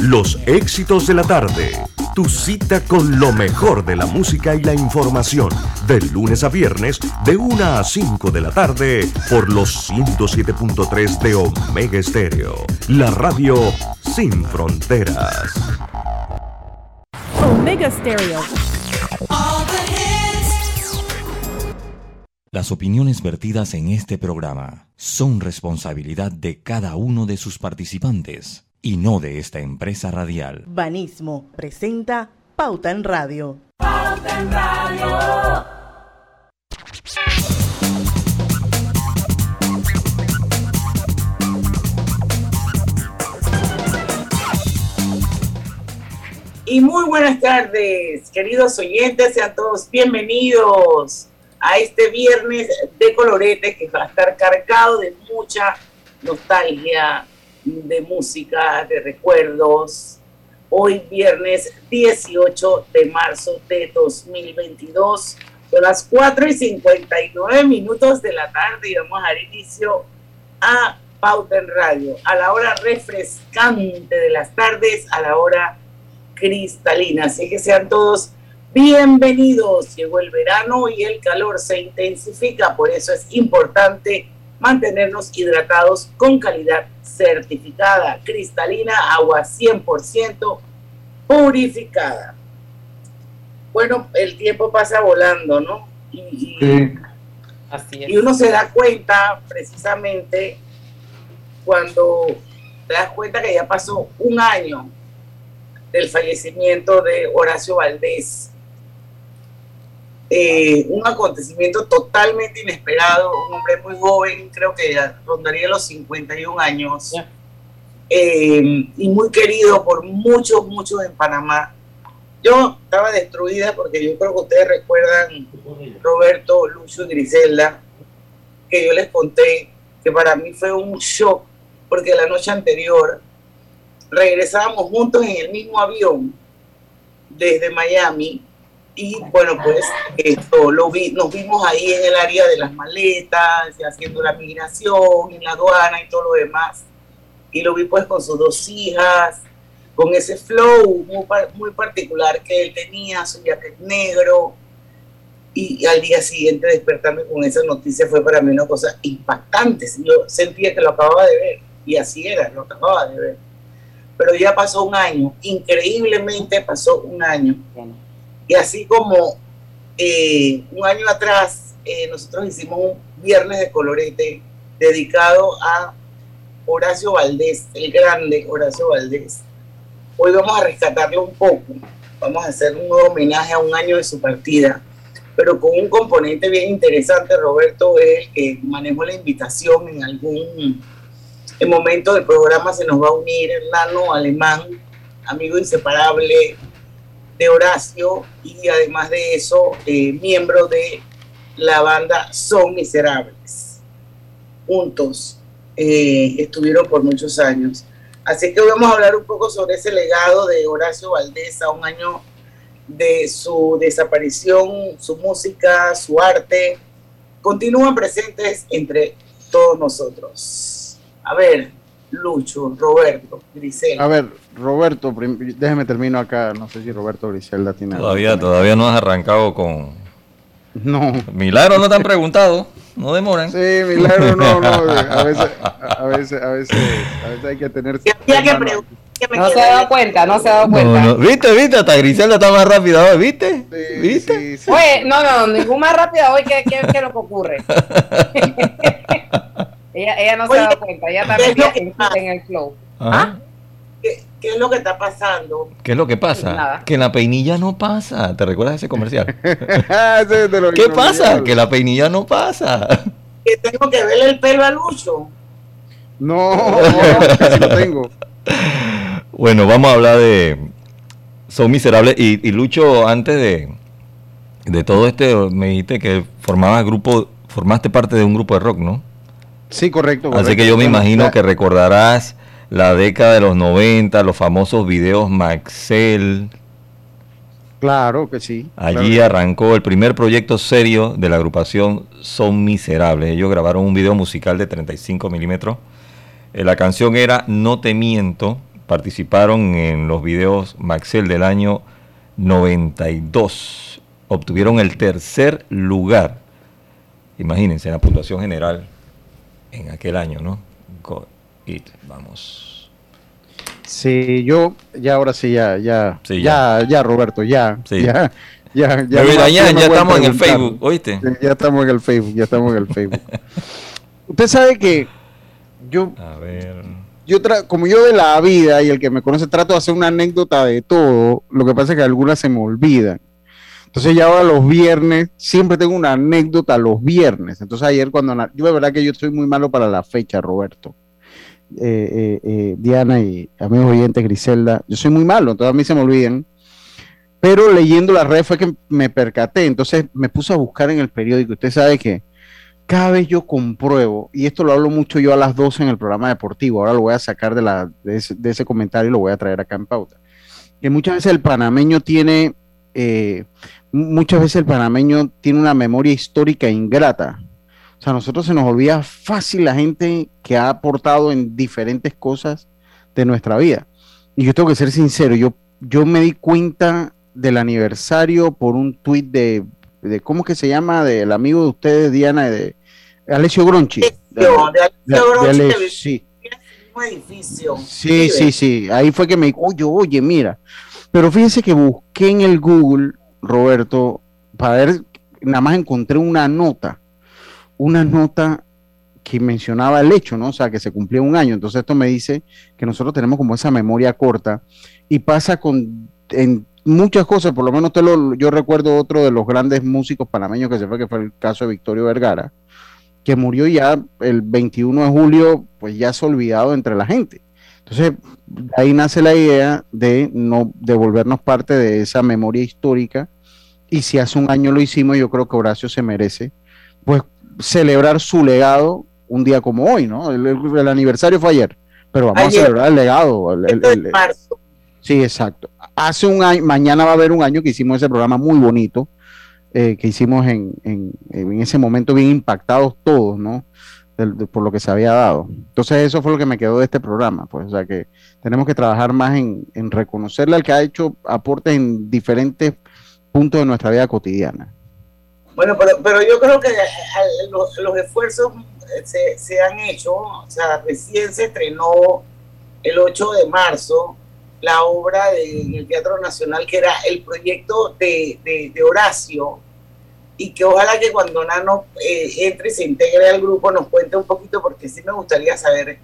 los éxitos de la tarde. Tu cita con lo mejor de la música y la información. De lunes a viernes, de 1 a 5 de la tarde, por los 107.3 de Omega Estéreo. La radio sin fronteras. Omega Stereo. Las opiniones vertidas en este programa son responsabilidad de cada uno de sus participantes y no de esta empresa radial. Banismo presenta Pauta en Radio. Pauta en Radio. Y muy buenas tardes, queridos oyentes, sean todos bienvenidos a este viernes de colorete que va a estar cargado de mucha nostalgia, de música, de recuerdos. Hoy viernes 18 de marzo de 2022, son las 4 y 59 minutos de la tarde y vamos a dar inicio a Pauta en Radio, a la hora refrescante de las tardes, a la hora cristalina. Así que sean todos bienvenidos. Llegó el verano y el calor se intensifica, por eso es importante mantenernos hidratados con calidad certificada, cristalina, agua 100% purificada. Bueno, el tiempo pasa volando, ¿no? Y, Así y uno se da cuenta precisamente cuando te das cuenta que ya pasó un año del fallecimiento de Horacio Valdés. Eh, un acontecimiento totalmente inesperado, un hombre muy joven, creo que rondaría los 51 años, eh, y muy querido por muchos, muchos en Panamá. Yo estaba destruida porque yo creo que ustedes recuerdan, Roberto, Lucio y Griselda, que yo les conté que para mí fue un shock, porque la noche anterior regresábamos juntos en el mismo avión desde Miami y bueno, pues esto, lo vi, nos vimos ahí en el área de las maletas, haciendo la migración, en la aduana y todo lo demás. Y lo vi pues con sus dos hijas, con ese flow muy, muy particular que él tenía, su jacket negro. Y, al día siguiente despertarme con esa noticia fue para mí una cosa impactante. Yo sentía que lo acababa de ver y así era, lo acababa de ver pero ya pasó un año, increíblemente pasó un año. Y así como eh, un año atrás eh, nosotros hicimos un viernes de colorete dedicado a Horacio Valdés, el grande Horacio Valdés. Hoy vamos a rescatarlo un poco, vamos a hacer un nuevo homenaje a un año de su partida, pero con un componente bien interesante, Roberto es el que manejó la invitación en algún en momento del programa se nos va a unir Nano Alemán, amigo inseparable de Horacio y además de eso, eh, miembro de la banda Son Miserables. Juntos eh, estuvieron por muchos años. Así que vamos a hablar un poco sobre ese legado de Horacio Valdés a un año de su desaparición, su música, su arte, continúan presentes entre todos nosotros. A ver, Lucho, Roberto, Griselda. A ver, Roberto, déjeme termino acá. No sé si Roberto Griselda tiene. Todavía, todavía no has arrancado con. No. Milagro no te han preguntado. No demoran. Sí, milagro no, no. A veces, a veces, a veces, a veces hay que tener. no se ha dado cuenta, no se ha dado cuenta. No, ¿Viste, viste? Hasta Griselda está más rápida hoy, ¿viste? Sí, ¿Viste? Sí, Oye, no, no, ningún más rápida hoy que, que, que lo que ocurre. Ella, no se da cuenta, ella también en, el flow. ¿Ah? ¿Qué, es lo que está pasando? ¿Qué es lo que pasa? Que la peinilla no pasa. ¿Te recuerdas ese comercial? ¿Qué pasa? Que la peinilla no pasa. Que tengo que verle el pelo a Lucho. No, no, lo tengo. Bueno, vamos a hablar de Son Miserables. Y, y Lucho, antes de, de todo este, me dijiste que formabas grupo, formaste parte de un grupo de rock, ¿no? Sí, correcto. Así que yo me imagino que recordarás la década de los 90, los famosos videos Maxel. Claro que sí. Allí arrancó el primer proyecto serio de la agrupación Son Miserables. Ellos grabaron un video musical de 35 milímetros. Eh, la canción era No te miento, participaron en los videos Maxel del año 92. Obtuvieron el tercer lugar. Imagínense la puntuación general en aquel año, ¿no? Vamos. Sí, yo, ya ahora sí, ya, ya, Sí, ya, ya, Roberto, ya, Sí. ya, ya, Ya, ya, ya estamos en el. Facebook, ¿oíste? Sí, Ya estamos en el Facebook, ya estamos en el Facebook. Usted sabe que yo, A ver. yo tra- como yo de la vida y el que me conoce trato de hacer una anécdota de todo, lo que pasa es que algunas se me olvidan. Entonces ya ahora los viernes, siempre tengo una anécdota los viernes. Entonces ayer cuando, yo de verdad que yo soy muy malo para la fecha, Roberto. Eh, eh, eh, Diana y amigos oyentes, Griselda, yo soy muy malo, entonces a mí se me olvidan. Pero leyendo la red fue que me percaté, entonces me puse a buscar en el periódico. Usted sabe que cada vez yo compruebo, y esto lo hablo mucho yo a las 12 en el programa deportivo, ahora lo voy a sacar de, la, de, ese, de ese comentario y lo voy a traer acá en pauta, que muchas veces el panameño tiene, eh, muchas veces el panameño tiene una memoria histórica ingrata. O sea, a nosotros se nos olvida fácil la gente que ha aportado en diferentes cosas de nuestra vida. Y yo tengo que ser sincero, yo, yo me di cuenta del aniversario por un tuit de, de, ¿cómo que se llama? Del amigo de ustedes, Diana, de Alessio Gronchi. De- Alessio Gronchi, edificio. Sí, sí, sí. Ahí fue que me dijo, oye, oye, mira. Pero fíjese que busqué en el Google, Roberto, para ver, nada más encontré una nota, una nota que mencionaba el hecho, ¿no? O sea, que se cumplía un año. Entonces esto me dice que nosotros tenemos como esa memoria corta y pasa con muchas cosas, por lo menos te lo, yo recuerdo otro de los grandes músicos panameños que se fue, que fue el caso de Victorio Vergara, que murió ya el 21 de julio, pues ya se olvidado entre la gente. Entonces, ahí nace la idea de no devolvernos parte de esa memoria histórica. Y si hace un año lo hicimos, yo creo que Horacio se merece, pues, celebrar su legado un día como hoy, ¿no? El, el- el aniversario fue ayer, pero vamos Ayer. a celebrar el legado. el- marzo. Sí, exacto. Hace un año, mañana va a haber un año que hicimos ese programa muy bonito, eh, que hicimos en, en, en ese momento bien impactados todos, ¿no? Del- de- por lo que se había dado. Entonces eso fue lo que me quedó de este programa, pues, o sea que tenemos que trabajar más en, en reconocerle al que ha hecho aportes en diferentes puntos de nuestra vida cotidiana. Bueno, pero, pero yo creo que eh, los, los esfuerzos eh, se, se han hecho, o sea, recién se estrenó el 8 de marzo la obra de, el Teatro Nacional, que era el proyecto de, de- de Horacio, y que ojalá que cuando Nano eh, entre y se integre al grupo nos cuente un poquito, porque sí me gustaría saber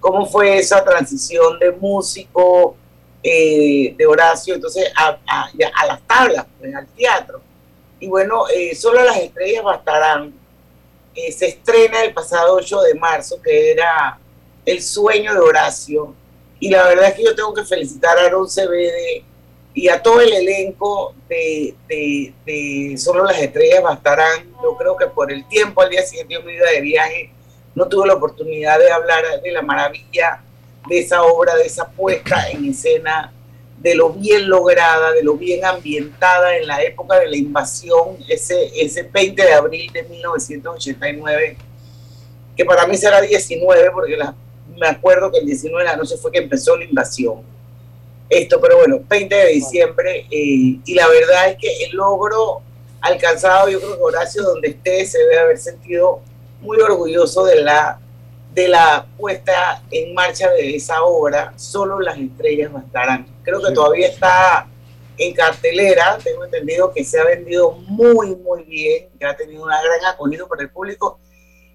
cómo fue esa transición de músico eh, de Horacio, entonces a, a- a las tablas, pues, al teatro. Y bueno, eh, solo las estrellas bastarán. Eh, se estrena el pasado 8 de marzo, que era El sueño de Horacio. Y la verdad es que yo tengo que felicitar a Aaron CBD y a todo el elenco de, de- Solo las estrellas bastarán. Yo creo que por el tiempo, al día siguiente yo me iba de viaje, no tuve la oportunidad de hablar de la maravilla de esa obra, de esa puesta en escena de lo bien lograda, de lo bien ambientada en la época de la invasión, ese, ese 20 de abril de 1989, que para mí será 19, porque la- me acuerdo que el 19 de la noche fue que empezó la invasión. Esto, pero bueno, 20 de diciembre, eh, y la verdad es que el logro alcanzado, yo creo que Horacio, donde esté, se debe haber sentido muy orgulloso de la de la puesta en marcha de esa obra, solo las estrellas bastarán. Creo que Sí. todavía está en cartelera, tengo entendido que se ha vendido muy, muy bien, que ha tenido una gran acogida por el público,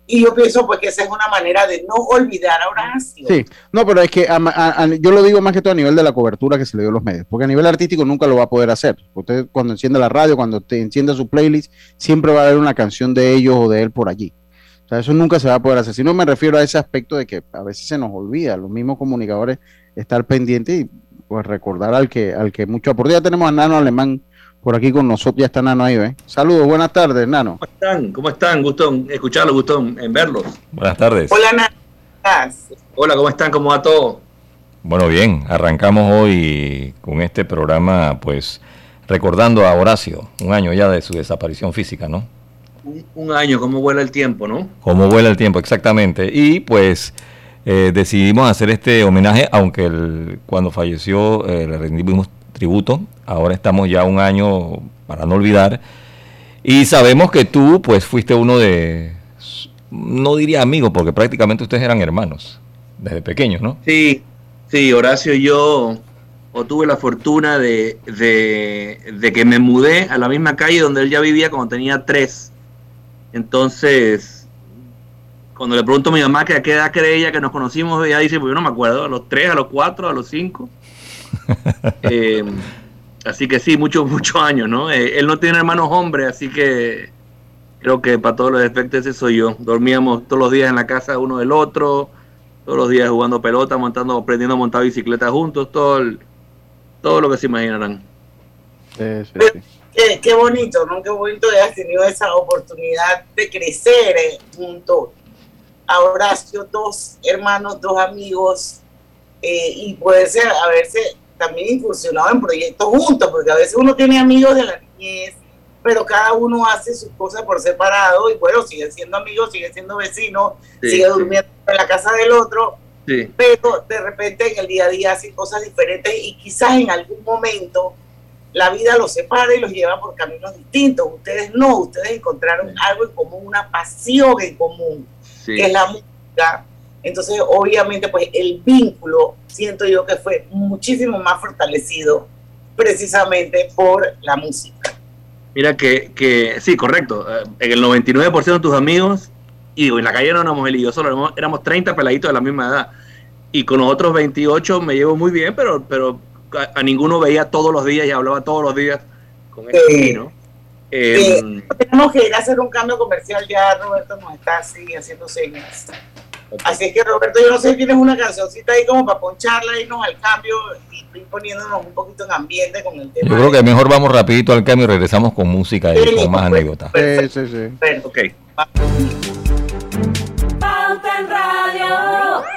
y yo pienso pues que esa es una manera de no olvidar a Horacio. Sí, no, pero es que a- a- a- yo lo digo más que todo a nivel de la cobertura que se le dio a los medios, porque a nivel artístico nunca lo va a poder hacer. Usted cuando enciende la radio, cuando te enciende su playlist, siempre va a haber una canción de ellos o de él por allí. O sea, eso nunca se va a poder hacer. Si no me refiero a ese aspecto de que a veces se nos olvida, los mismos comunicadores estar pendientes y pues recordar al que al que mucho aporta. Ya tenemos a Nano Alemán por aquí con nosotros, ya está Nano ahí, ¿eh? Saludos, buenas tardes, Nano. ¿Cómo están? ¿Cómo están? Gusto en escucharlos, gusto en verlos. Buenas tardes. Hola, Nana. ¿cómo estás? Hola, ¿cómo están? ¿Cómo va todo? Bueno, bien, arrancamos hoy con este programa, pues recordando a Horacio, un año ya de su desaparición física, ¿no? Un, un año, ¿cómo vuela el tiempo, no? Cómo vuela el tiempo, exactamente. Y pues eh, decidimos hacer este homenaje, aunque cuando falleció eh, le rendimos tributo. Ahora estamos ya un año para no olvidar. Y sabemos que tú, pues, fuiste uno de, no diría amigos, porque prácticamente ustedes eran hermanos desde pequeños, ¿no? Sí, sí, Horacio y yo o tuve la fortuna de, de, de que me mudé a la misma calle donde él ya vivía cuando tenía tres. Entonces, cuando le pregunto a mi mamá que a qué edad cree ella que nos conocimos, ella dice, pues yo no me acuerdo, a los tres, a los cuatro, a los cinco. Eh, así que sí, muchos, muchos años, ¿no? Eh, él no tiene hermanos hombres, así que creo que para todos los efectos ese soy yo. Dormíamos todos los días en la casa uno del otro, todos los días jugando pelota, montando, aprendiendo a montar bicicleta juntos, todo, el- todo lo que se imaginarán. Sí, sí, sí. Qué, qué bonito, ¿no? Qué bonito que hayas tenido esa oportunidad de crecer eh, junto a Horacio, dos hermanos, dos amigos, eh, y poderse haberse también incursionado en proyectos juntos, porque a veces uno tiene amigos de la niñez, pero cada uno hace sus cosas por separado, y bueno, sigue siendo amigos, sigue siendo vecino, Sí, sigue sí. durmiendo en la casa del otro, Sí, pero de repente en el día a día hacen cosas diferentes y quizás en algún momento la vida los separa y los lleva por caminos distintos. Ustedes no, ustedes encontraron algo en común, una pasión en común, sí. que es la música. Entonces, obviamente, pues el vínculo, siento yo que fue muchísimo más fortalecido precisamente por la música. Mira que, que sí, correcto. eh, En el 99% de tus amigos, y en la calle no éramos él y yo solo, éramos, éramos 30 peladitos de la misma edad. Y con los otros 28 me llevo muy bien, pero, pero a, a ninguno veía todos los días y hablaba todos los días con él, Sí. ¿no? Eh, Tenemos que ir a hacer un cambio comercial, ya Roberto nos está así haciendo señas. Así es que Roberto, yo no sé si tienes una cancioncita ahí como para poncharla, irnos al cambio y poniéndonos un poquito en ambiente con el tema. Yo creo que mejor vamos rapidito al cambio y regresamos con música y con más anécdotas. Sí, sí, sí. Bueno, ok. Pauta en Radio.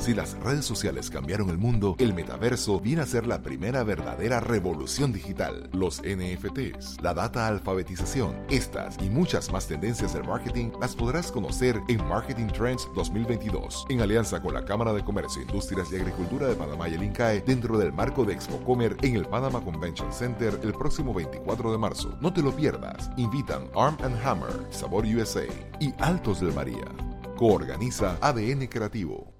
Si las redes sociales cambiaron el mundo, el metaverso viene a ser la primera verdadera revolución digital. Los NFTs, la data alfabetización, estas y muchas más tendencias del marketing las podrás conocer en Marketing Trends 2022, en alianza con la Cámara de Comercio, Industrias y Agricultura de Panamá y el INCAE, dentro del marco de Expocomer en el Panama Convention Center el próximo 24 de marzo. No te lo pierdas. Invitan Arm Hammer, Sabor USA y Altos del María. Coorganiza ADN Creativo.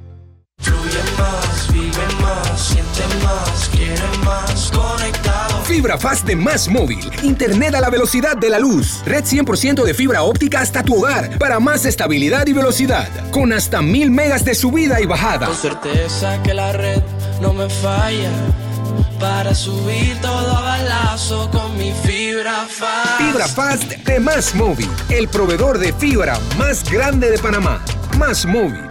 Fibra Fast de Más Móvil. Internet a la velocidad de la luz. Red 100% de fibra óptica hasta tu hogar para más estabilidad y velocidad. Con hasta mil megas de subida y bajada. Con certeza que la red no me falla. Para subir todo a balazo con mi fibra fast. Fibra Fast de Más Móvil. El proveedor de fibra más grande de Panamá. Más Móvil.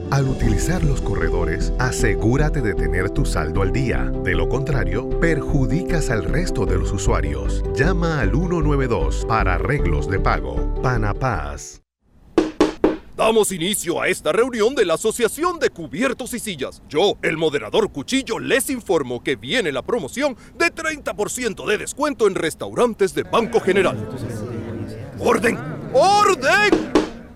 Al utilizar los corredores, asegúrate de tener tu saldo al día. De lo contrario, perjudicas al resto de los usuarios. Llama al 192 para arreglos de pago. Panapaz. Damos inicio a esta reunión de la Asociación de Cubiertos y Sillas. Yo, el moderador Cuchillo, les informo que viene la promoción de 30% de descuento en restaurantes de Banco General. ¡Orden! ¡Orden!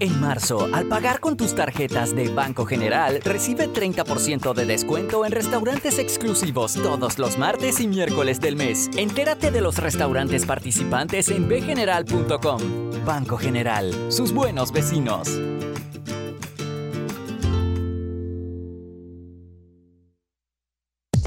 En marzo, al pagar con tus tarjetas de Banco General, recibe 30% de descuento en restaurantes exclusivos todos los martes y miércoles del mes. Entérate de los restaurantes participantes en bgeneral.com. Banco General, sus buenos vecinos.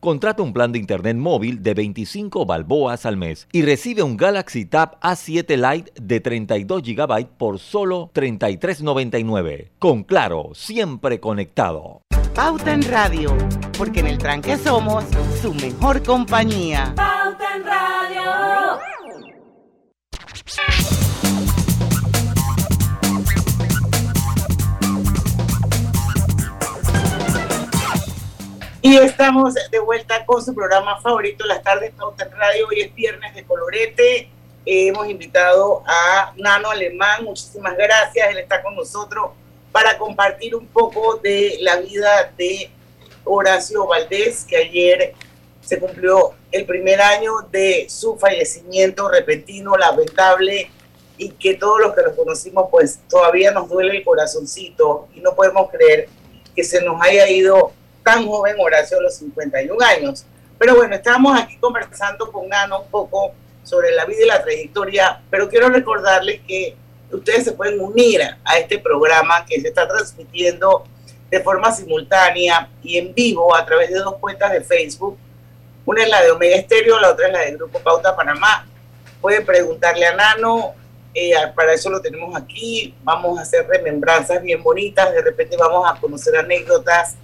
Contrata un plan de internet móvil de 25 balboas al mes y recibe un Galaxy Tab A7 Lite de 32 GB por solo 33.99. Con Claro, siempre conectado. Pauta en Radio, porque en el tranque somos su mejor compañía. Pauta en Radio. Y estamos de vuelta con su programa favorito, Las Tardes Pauta en Radio. Hoy es viernes de colorete. Eh, hemos invitado a Nano Alemán. Muchísimas gracias. Él está con nosotros para compartir un poco de la vida de Horacio Valdés, que ayer se cumplió el primer año de su fallecimiento repentino, lamentable, y que todos los que lo conocimos, pues todavía nos duele el corazoncito y no podemos creer que se nos haya ido tan joven Horacio a los 51 años. Pero bueno, estamos aquí conversando con Nano un poco sobre la vida y la trayectoria, pero quiero recordarles que ustedes se pueden unir a este programa que se está transmitiendo de forma simultánea y en vivo a través de dos cuentas de Facebook. Una es la de Omega Estéreo, la otra es la del Grupo Pauta Panamá. Pueden preguntarle a Nano Eh, para eso lo tenemos aquí. Vamos a hacer remembranzas bien bonitas. De repente vamos a conocer anécdotas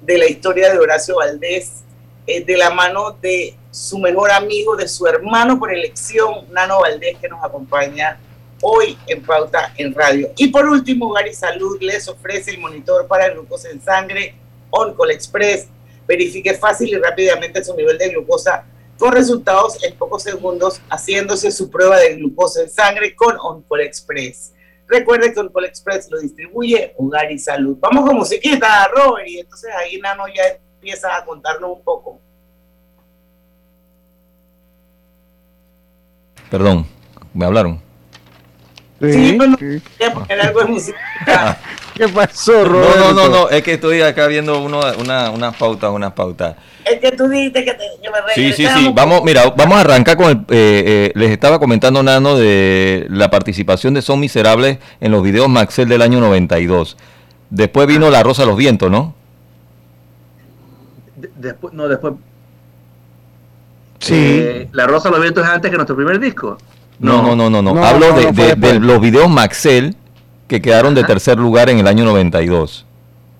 de la historia de Horacio Valdés, eh, de la mano de su mejor amigo, de su hermano por elección, Nano Valdés, que nos acompaña hoy en Pauta en Radio. Y por último, Gary Salud les ofrece el monitor para glucosa en sangre OnCall Express. Verifique fácil y rápidamente su nivel de glucosa con resultados en pocos segundos haciéndose su prueba de glucosa en sangre con OnCall Express. Recuerde que OnCall Express lo distribuye Hogar y Salud. Vamos con musiquita, Robert, y entonces ahí Nano ya empieza a contarnos un poco. Perdón, me hablaron. Sí, algo de música. ¿Qué pasó, Roberto? No, no, no, es que estoy acá viendo uno, una, unas pautas, unas pautas. Es que tú dijiste que, te, que me Sí, sí, sí. Vamos, mira, vamos a arrancar con el. Eh, eh, les estaba comentando, Nano, de la participación de Son Miserables en los videos Maxel del año 92. Después vino La Rosa de los Vientos, ¿no? después, no, después. Sí. Eh, la Rosa de los Vientos es antes que nuestro primer disco. No, no, no, no. no. Hablo de, de, de los videos Maxel que quedaron de tercer lugar en el año 92.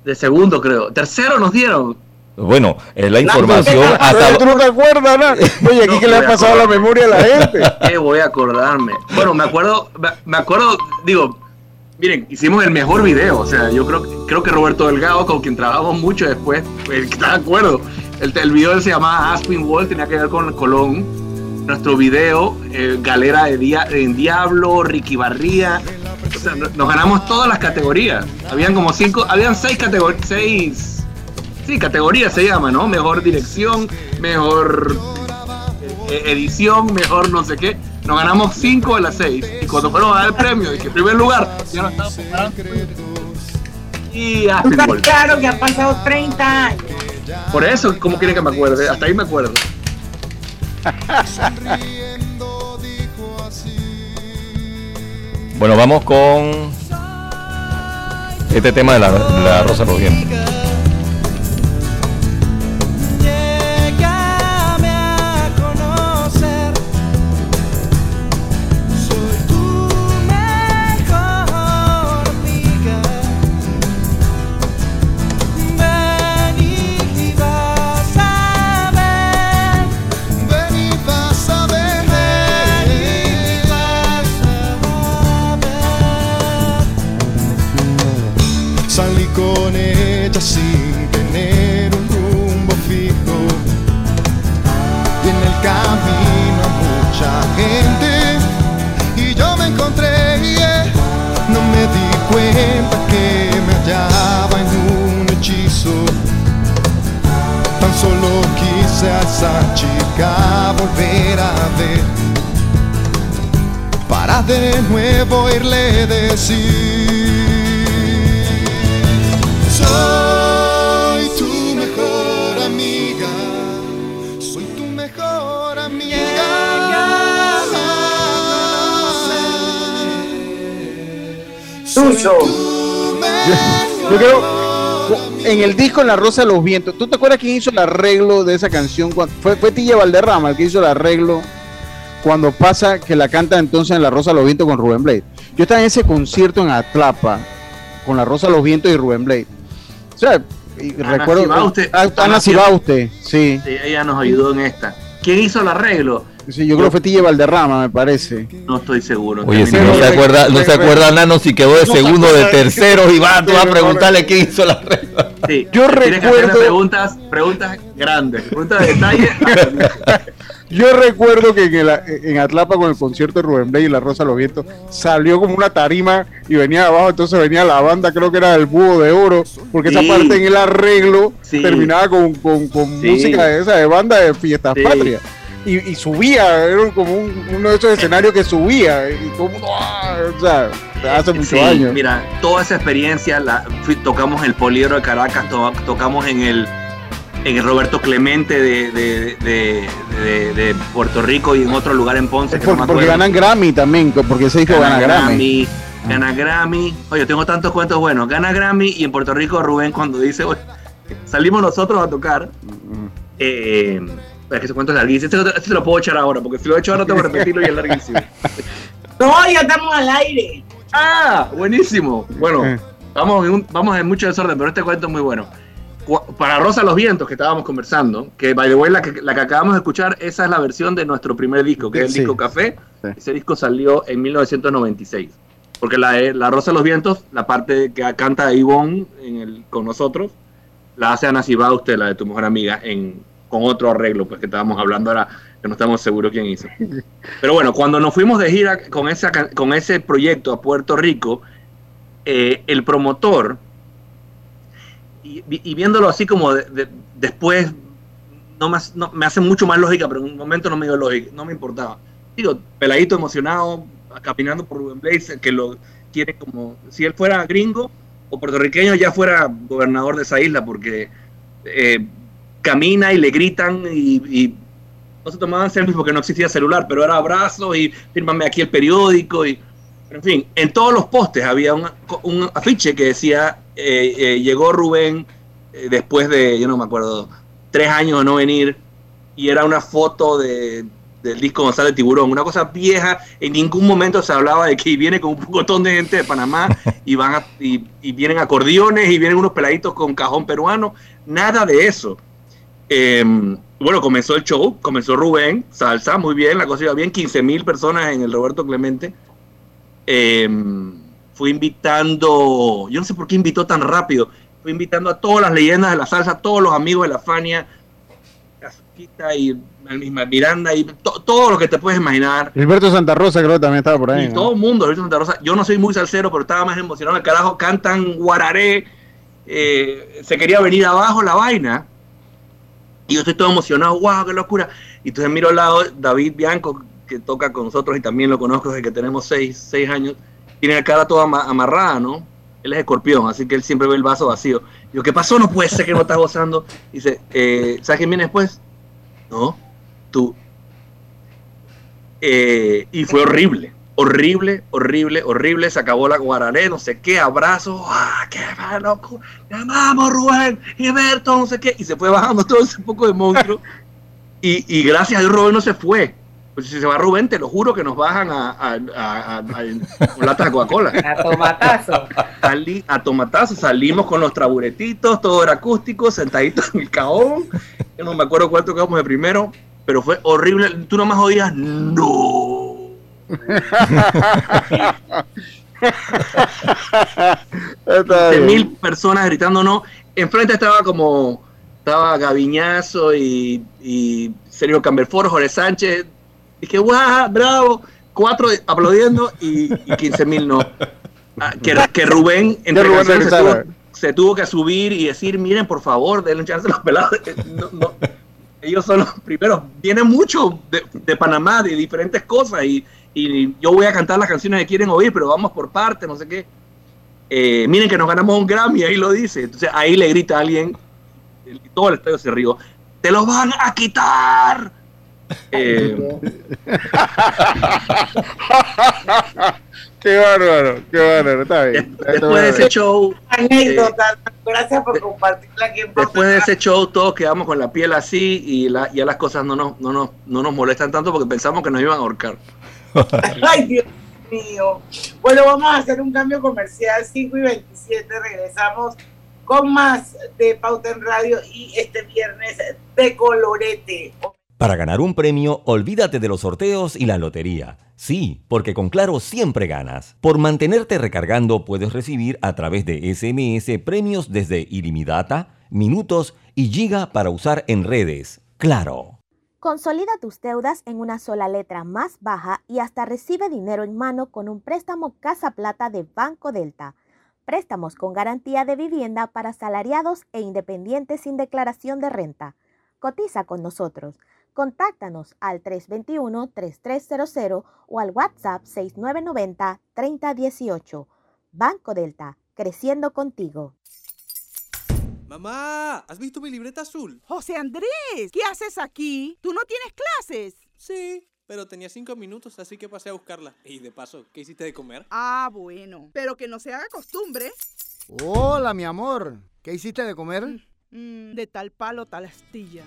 De segundo, creo. Tercero nos dieron. Bueno, es la información. hasta... ¿Tú no te acuerdas? ¿no? Oye, aquí que le ha pasado a la memoria a la gente. ¿Qué voy a acordarme? Bueno, me acuerdo, me acuerdo, digo, miren, hicimos el mejor video. O sea, yo creo, creo que Roberto Delgado, con quien trabajamos mucho después, está de acuerdo. El, el video se llamaba Aspin Wall, tenía que ver con Colón. Nuestro video, eh, Galera de Dia en Diablo, Ricky Barría, o sea, nos ganamos todas las categorías. Habían como cinco, habían seis categorías, seis, sí, categorías se llama, ¿no? Mejor dirección, mejor eh, edición, mejor no sé qué. Nos ganamos cinco de las seis. Y cuando fueron a dar el premio, dije, primer lugar, ya no estamos Y Claro que han pasado 30 años. Por eso, ¿cómo quieren que me acuerde? Hasta ahí me acuerdo. Bueno, vamos con este tema de la, la Rosa de esa chica volver a ver para de nuevo irle decir. Soy tu mejor amiga, soy tu mejor amiga. Suso. Yo creo, en el disco En la Rosa de los Vientos, ¿tú te acuerdas quién hizo el arreglo de esa canción? Fue, fue Tilla Valderrama el que hizo el arreglo cuando pasa que la canta entonces en La Rosa de los Vientos con Rubén Blade. Yo estaba en ese concierto en Atlapa con La Rosa de los Vientos y Rubén Blade. O sea, y recuerdo. Cibaute, Ana, Ana Cibaute, sí. sí. Ella nos ayudó en esta. ¿Quién hizo el arreglo? Sí, yo creo que fue Tille Valderrama, me parece. No estoy seguro. Oye, si no se acuerda, no se acuerda Nano si quedó de segundo, de tercero, y va, tú vas a preguntarle quién hizo el arreglo. Sí, yo recuerdo. preguntas, preguntas grandes, preguntas de detalle. Yo recuerdo que en, el, en, Atlapa con el concierto de Rubén Blay y La Rosa de los Vientos salió como una tarima y venía abajo, entonces venía la banda, creo que era el Búho de Oro, porque sí. esa parte en el arreglo sí. terminaba con, con, con sí. música de esa de banda de fiestas patrias. Y, y, subía, era como un, uno de esos escenarios que subía y todo el mundo, ¡ah! o sea, hace muchos años. Mira, toda esa experiencia la tocamos en el Poliedro de Caracas, to, tocamos en el en el Roberto Clemente de, de, de, de, Puerto Rico y en otro lugar en Ponce. Por, no porque ganan Grammy también, porque ese disco gana, gana Grammy. Grammy. Gana Grammy. Oye, tengo tantos cuentos buenos. Gana Grammy y en Puerto Rico Rubén cuando dice, salimos nosotros a tocar. Eh, es que cuento es larguísimo. Este, este, lo puedo echar ahora, porque si lo he hecho ahora tengo que repetirlo y es larguísimo. No, ya estamos al aire. Ah, buenísimo. Bueno, Eh. vamos en, un- vamos en mucho desorden, pero este cuento es muy bueno. Para Rosa los Vientos, que estábamos conversando, que by the way, la que, la que acabamos de escuchar, esa es la versión de nuestro primer disco, que es el Sí. disco Café. Sí. Ese disco salió en 1996. Porque la, de- la Rosa los Vientos, la parte que canta Ivonne en el, con nosotros, la hace Ana usted la de tu mejor amiga, en, con otro arreglo, pues que estábamos hablando ahora, que no estamos seguros quién hizo. Pero bueno, cuando nos fuimos de gira con, esa, con ese proyecto a Puerto Rico, eh, el promotor, y, y viéndolo así como de- de- después, no me, hace- no- me hace mucho más lógica, pero en un momento no me dio lógica, no me importaba. Digo, peladito emocionado, caminando por Rubén Blaze, que lo quiere como, si él fuera gringo o puertorriqueño, ya fuera gobernador de esa isla, porque eh, camina y le gritan y, no se tomaban selfies porque no existía celular, pero era abrazo y fírmame aquí el periódico y en fin, en todos los postes había un, un afiche que decía eh, eh, llegó Rubén eh, después de, yo no me acuerdo, tres años de no venir y era una foto de, del disco González Tiburón, una cosa vieja, en ningún momento se hablaba de que viene con un montón de gente de Panamá y van a- y, y vienen acordeones y vienen unos peladitos con cajón peruano, nada de eso. Eh, bueno, comenzó el show, comenzó Rubén, salsa, muy bien, la cosa iba bien, 15 mil personas en el Roberto Clemente. Eh, fui invitando, yo no sé por qué invitó tan rápido, fui invitando a todas las leyendas de la salsa, a todos los amigos de la Fania, Cazuquita y la misma Miranda y to- todo lo que te puedes imaginar. Gilberto Santa Rosa creo que también estaba por ahí. Y ¿no? todo el mundo, Luis Santa Rosa. Yo no soy muy salsero, pero estaba más emocionado. El carajo cantan guararé. eh, se quería venir abajo la vaina. Y yo estoy todo emocionado. ¡Wow, qué locura! Y entonces miro al lado David Bianco, que toca con nosotros y también lo conozco desde que tenemos seis, seis años. Tiene la cara toda ama- amarrada, ¿no? Él es escorpión, así que él siempre ve el vaso vacío. Digo, ¿qué pasó? No puede ser que no estás gozando. Dice, eh, ¿sabes quién viene después? No, tú. Eh, y fue horrible, horrible, horrible, horrible. Se acabó la guararé, no sé qué, abrazo. ¡Ah, qué loco! ¡Te amamos, Rubén! Gilberto, no sé qué. Y se fue bajando todo ese poco de monstruo. Y, y gracias a Dios Rubén no se fue. Pues si se va Rubén, te lo juro que nos bajan a, a, a- a- a- con latas de Coca-Cola. A tomatazo. Salí, a tomatazo, salimos con los traburetitos, todo era acústico, sentaditos en el cajón. Yo no me acuerdo cuánto quedamos de primero, pero fue horrible. Tú nomás oías, ¡no! De mil personas gritando no. Enfrente estaba como, estaba Gaviñazo y, y Sergio Camberforo, Jorge Sánchez. Dije, guau, bravo. Cuatro aplaudiendo y, y 15 mil no. Ah, que, que Rubén, entre Rubén se, tuvo, se tuvo que subir y decir, miren, por favor, denle un chance a los pelados. No, no. Ellos son los primeros. Vienen mucho de, de Panamá, de diferentes cosas. Y, y yo voy a cantar las canciones que quieren oír, pero vamos por parte, no sé qué. Eh, miren que nos ganamos un Grammy, ahí lo dice. Entonces ahí le grita a alguien, y todo el estadio se rió, te lo van a quitar. Eh, qué bárbaro, qué bárbaro, está bien. después de ese show, Anécdota. Gracias por compartirla aquí en después de ese show, todos quedamos con la piel así y la- ya las cosas no nos, no, nos, no nos molestan tanto porque pensamos que nos iban a ahorcar. Ay, Dios mío. Bueno, vamos a hacer un cambio comercial 5 y 27. Regresamos con más de Pauta en Radio y este viernes de colorete. Para ganar un premio, olvídate de los sorteos y la lotería. Sí, porque con Claro siempre ganas. Por mantenerte recargando puedes recibir a través de SMS premios desde ilimitada, minutos y giga para usar en redes. Claro. Consolida tus deudas en una sola letra más baja y hasta recibe dinero en mano con un préstamo Casa Plata de Banco Delta. Préstamos con garantía de vivienda para salariados e independientes sin declaración de renta. Cotiza con nosotros. Contáctanos al 321-3300 o al WhatsApp 6990-3018. Banco Delta, creciendo contigo. Mamá, ¿has visto mi libreta azul? José Andrés, ¿qué haces aquí? ¿Tú no tienes clases? Sí, pero tenía cinco minutos, así que pasé a buscarla. Y de paso, ¿qué hiciste de comer? Ah, bueno. Pero que no se haga costumbre. Hola, mi amor. ¿Qué hiciste de comer? Mm, de tal palo, tal astilla.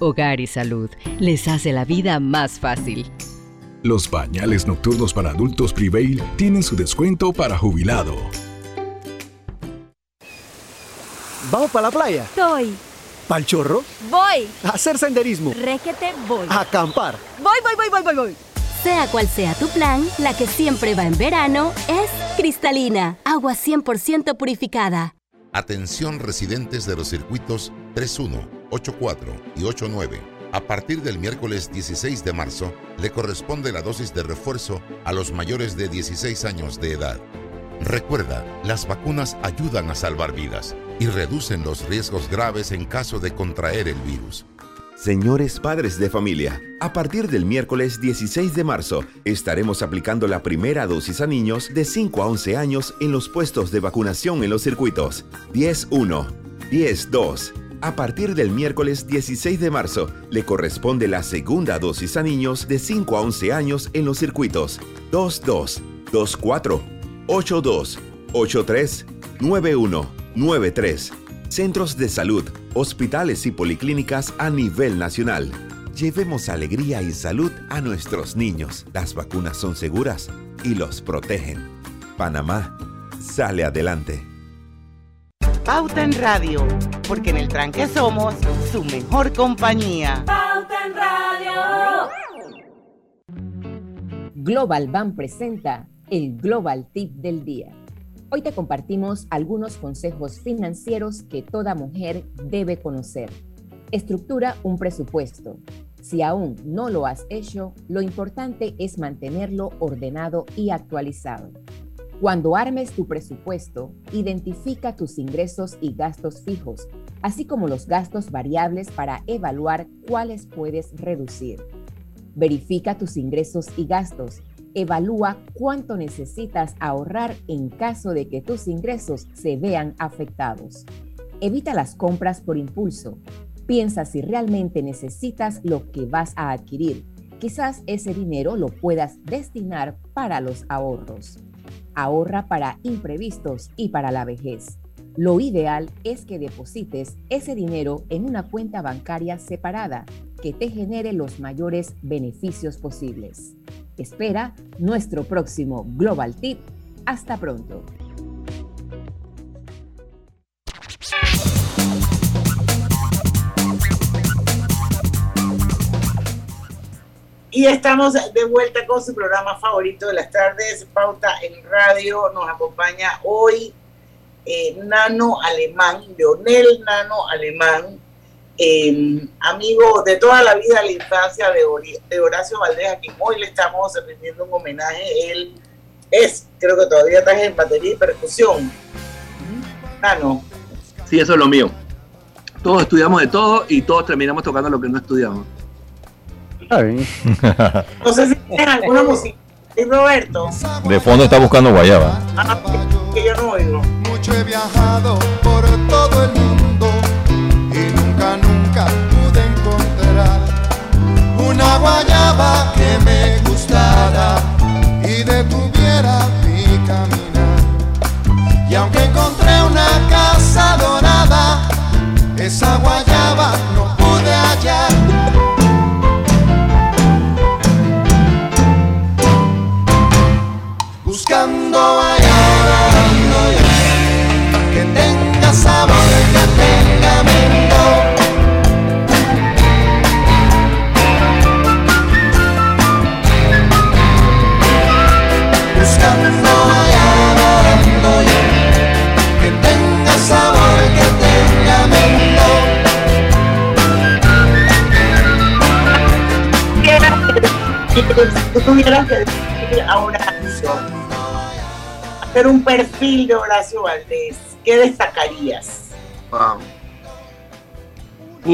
Hogar y Salud les hace la vida más fácil. Los pañales nocturnos para adultos Prevail tienen su descuento para jubilado. ¿Vamos para la playa? Soy. ¿Pal chorro? Voy. ¿A hacer senderismo? Requete voy. ¿A acampar? Voy, voy, voy, voy, voy, voy. Sea cual sea tu plan, la que siempre va en verano es cristalina, agua 100% purificada. Atención residentes de los circuitos 31, 84 y 89. A partir del miércoles 16 de marzo, le corresponde la dosis de refuerzo a los mayores de 16 años de edad. Recuerda, las vacunas ayudan a salvar vidas y reducen los riesgos graves en caso de contraer el virus. Señores padres de familia, a partir del miércoles 16 de marzo estaremos aplicando la primera dosis a niños de 5 a 11 años en los puestos de vacunación en los circuitos 10-1, 10-2. A partir del miércoles 16 de marzo le corresponde la segunda dosis a niños de 5 a 11 años en los circuitos 2-2, 2-4, 8-2, 8-3, 9-1, 9-3. Centros de salud, hospitales y policlínicas a nivel nacional. Llevemos alegría y salud a nuestros niños. Las vacunas son seguras y los protegen. Panamá sale adelante. Pauta en Radio, porque en el tranque somos su mejor compañía. Pauta en Radio. Global Bank presenta el Global Tip del Día. Hoy te compartimos algunos consejos financieros que toda mujer debe conocer. Estructura un presupuesto. Si aún no lo has hecho, lo importante es mantenerlo ordenado y actualizado. Cuando armes tu presupuesto, identifica tus ingresos y gastos fijos, así como los gastos variables para evaluar cuáles puedes reducir. Verifica tus ingresos y gastos. Evalúa cuánto necesitas ahorrar en caso de que tus ingresos se vean afectados. Evita las compras por impulso. Piensa si realmente necesitas lo que vas a adquirir. Quizás ese dinero lo puedas destinar para los ahorros. Ahorra para imprevistos y para la vejez. Lo ideal es que deposites ese dinero en una cuenta bancaria separada que te genere los mayores beneficios posibles. Espera nuestro próximo Global Tip. Hasta pronto. Y estamos de vuelta con su programa favorito de las tardes, Pauta en Radio. Nos acompaña hoy eh, Nano Alemán, Leonel Nano Alemán, eh, amigo de toda la vida la infancia de, de Horacio Valdés, a quien hoy le estamos rendiendo un homenaje. Él es, creo que todavía estás en batería y percusión. Ah, no. Sí, eso es lo mío. Todos estudiamos de todo y todos terminamos tocando lo que no estudiamos. Está bien. No sé si tienes alguna música. ¿Y Roberto? De fondo está buscando guayaba. Ah, que yo no oigo. Mucho he viajado por todo el mundo y nunca, nunca pude encontrar una guayaba que me gustara y detuviera mi caminar. Y aunque encontré una casa dorada, esa guayaba Si tú tuvieras que decir a Horacio, hacer un perfil de Horacio Valdés, ¿qué destacarías? Wow.